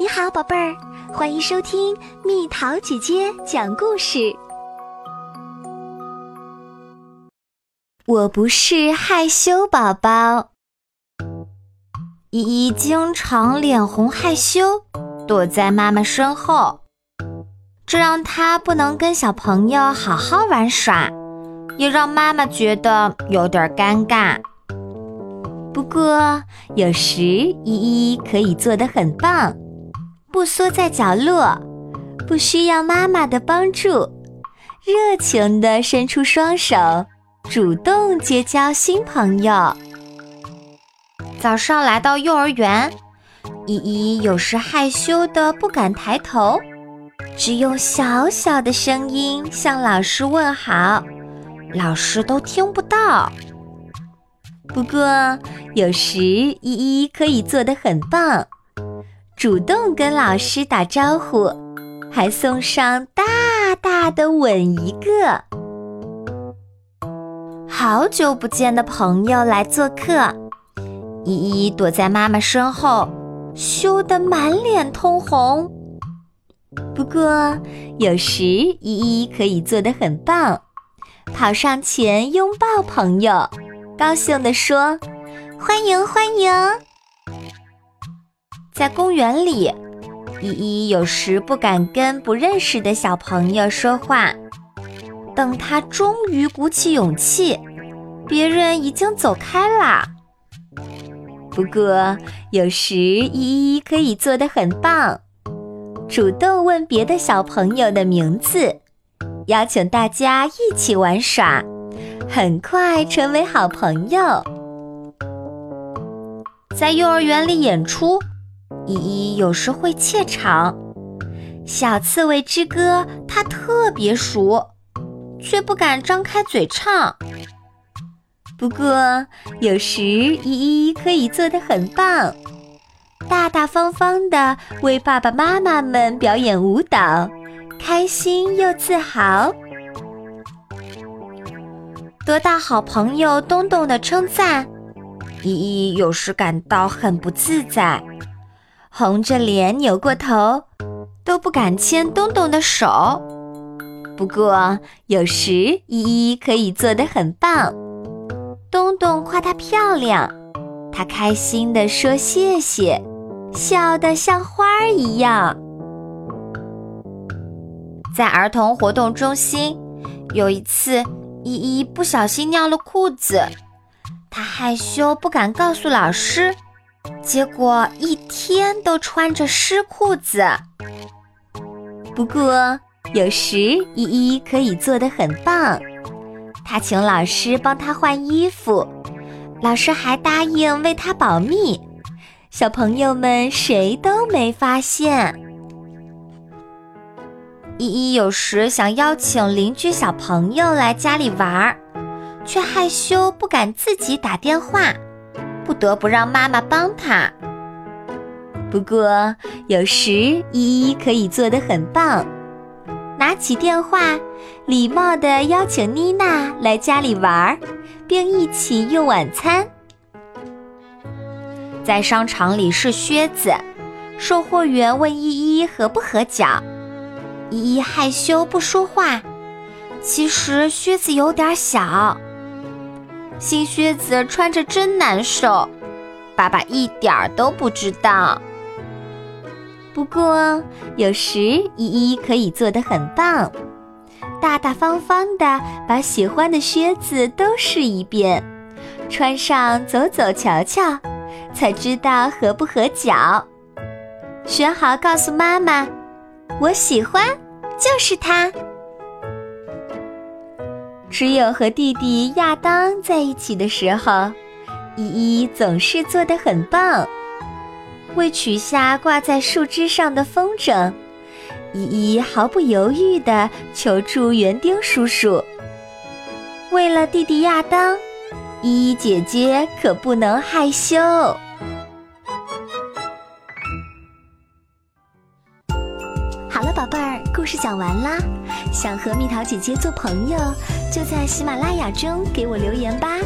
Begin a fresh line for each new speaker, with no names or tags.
你好，宝贝儿，欢迎收听蜜桃姐姐讲故事。我不是害羞宝宝，依依经常脸红害羞，躲在妈妈身后，这让她不能跟小朋友好好玩耍，也让妈妈觉得有点尴尬。不过有时依依可以做得很棒。不缩在角落，不需要妈妈的帮助，热情地伸出双手，主动结交新朋友。早上来到幼儿园，依依有时害羞的不敢抬头，只用小小的声音向老师问好，老师都听不到。不过有时依依可以做得很棒。主动跟老师打招呼，还送上大大的吻一个。好久不见的朋友来做客，依依躲在妈妈身后，羞得满脸通红。不过有时依依可以做得很棒，跑上前拥抱朋友，高兴地说：“欢迎欢迎。”在公园里，依依有时不敢跟不认识的小朋友说话。等她终于鼓起勇气，别人已经走开啦。不过有时依依可以做得很棒，主动问别的小朋友的名字，邀请大家一起玩耍，很快成为好朋友。在幼儿园里演出。依依有时会怯场，《小刺猬之歌》她特别熟，却不敢张开嘴唱。不过有时依依可以做得很棒，大大方方的为爸爸妈妈们表演舞蹈，开心又自豪。得到好朋友东东的称赞，依依有时感到很不自在。红着脸扭过头，都不敢牵东东的手。不过有时依依可以做得很棒。东东夸她漂亮，她开心地说谢谢，笑得像花儿一样。在儿童活动中心，有一次依依不小心尿了裤子，她害羞不敢告诉老师。结果一天都穿着湿裤子。不过有时依依可以做得很棒，她请老师帮她换衣服，老师还答应为她保密，小朋友们谁都没发现。依依有时想邀请邻居小朋友来家里玩，却害羞不敢自己打电话。不得不让妈妈帮他。不过有时依依可以做得很棒，拿起电话，礼貌地邀请妮娜来家里玩，并一起用晚餐。在商场里试靴子，售货员问依依合不合脚，依依害羞不说话。其实靴子有点小。新靴子穿着真难受，爸爸一点儿都不知道。不过有时依依可以做得很棒，大大方方的把喜欢的靴子都试一遍，穿上走走瞧瞧，才知道合不合脚。选好告诉妈妈，我喜欢，就是它。只有和弟弟亚当在一起的时候，依依总是做得很棒。为取下挂在树枝上的风筝，依依毫不犹豫地求助园丁叔叔。为了弟弟亚当，依依姐姐可不能害羞。好了，宝贝儿，故事讲完啦。想和蜜桃姐姐做朋友，就在喜马拉雅中给我留言吧。